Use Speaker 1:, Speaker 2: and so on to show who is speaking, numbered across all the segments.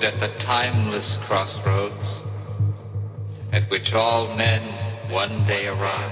Speaker 1: at the timeless crossroads at which all men one day arrive.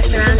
Speaker 2: surrounded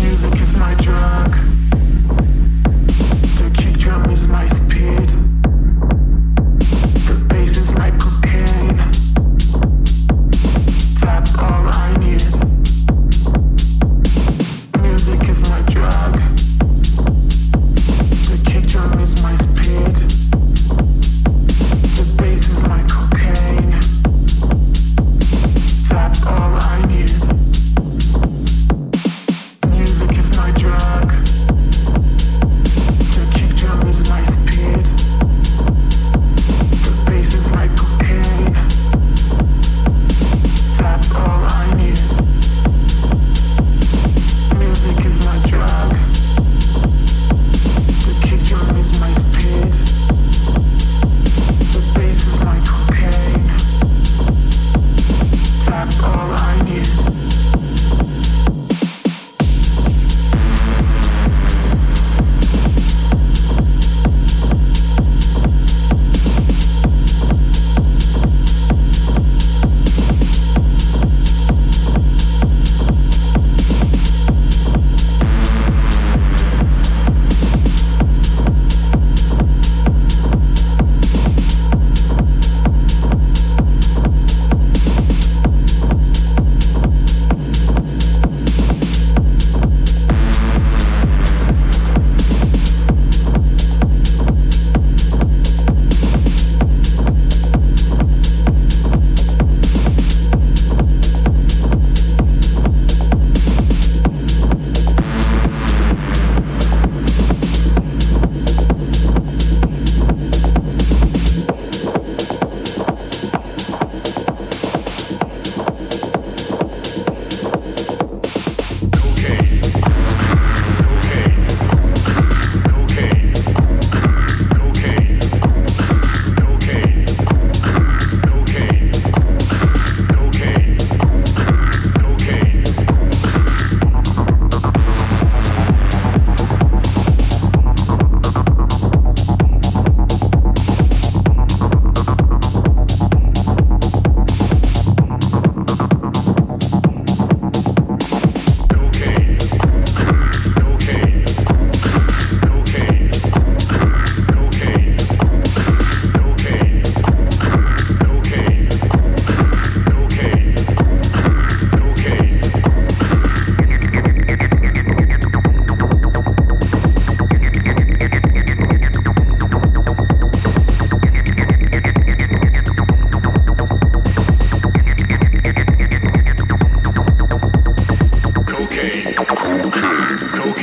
Speaker 3: Music is my drug.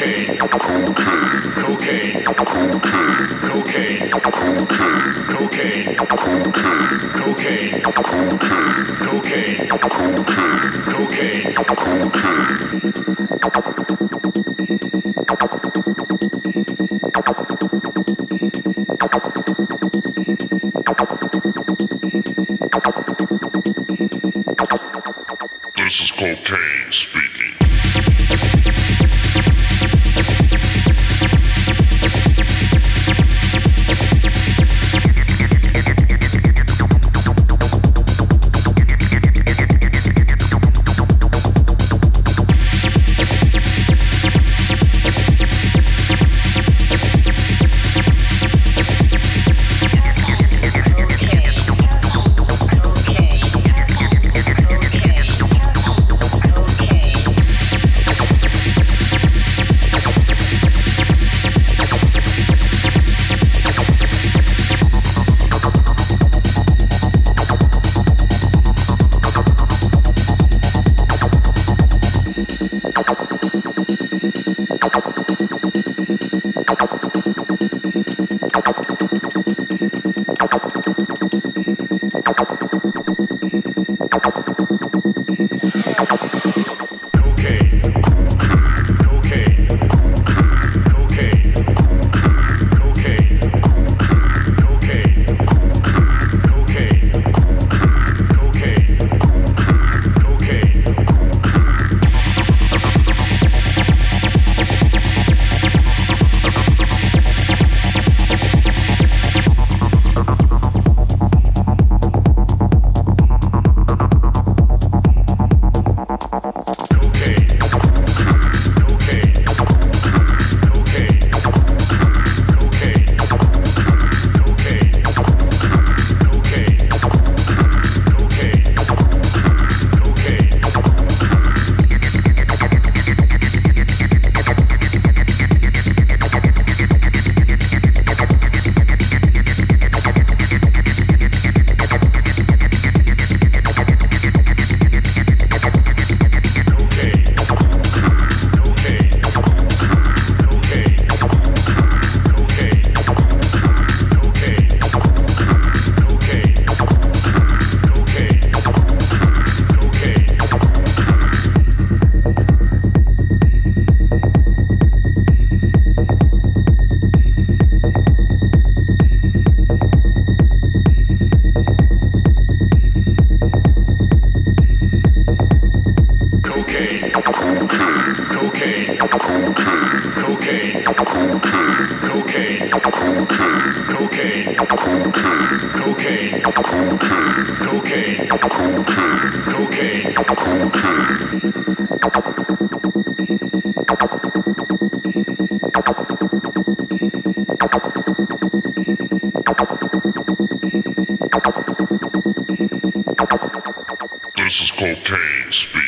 Speaker 4: Kane. Try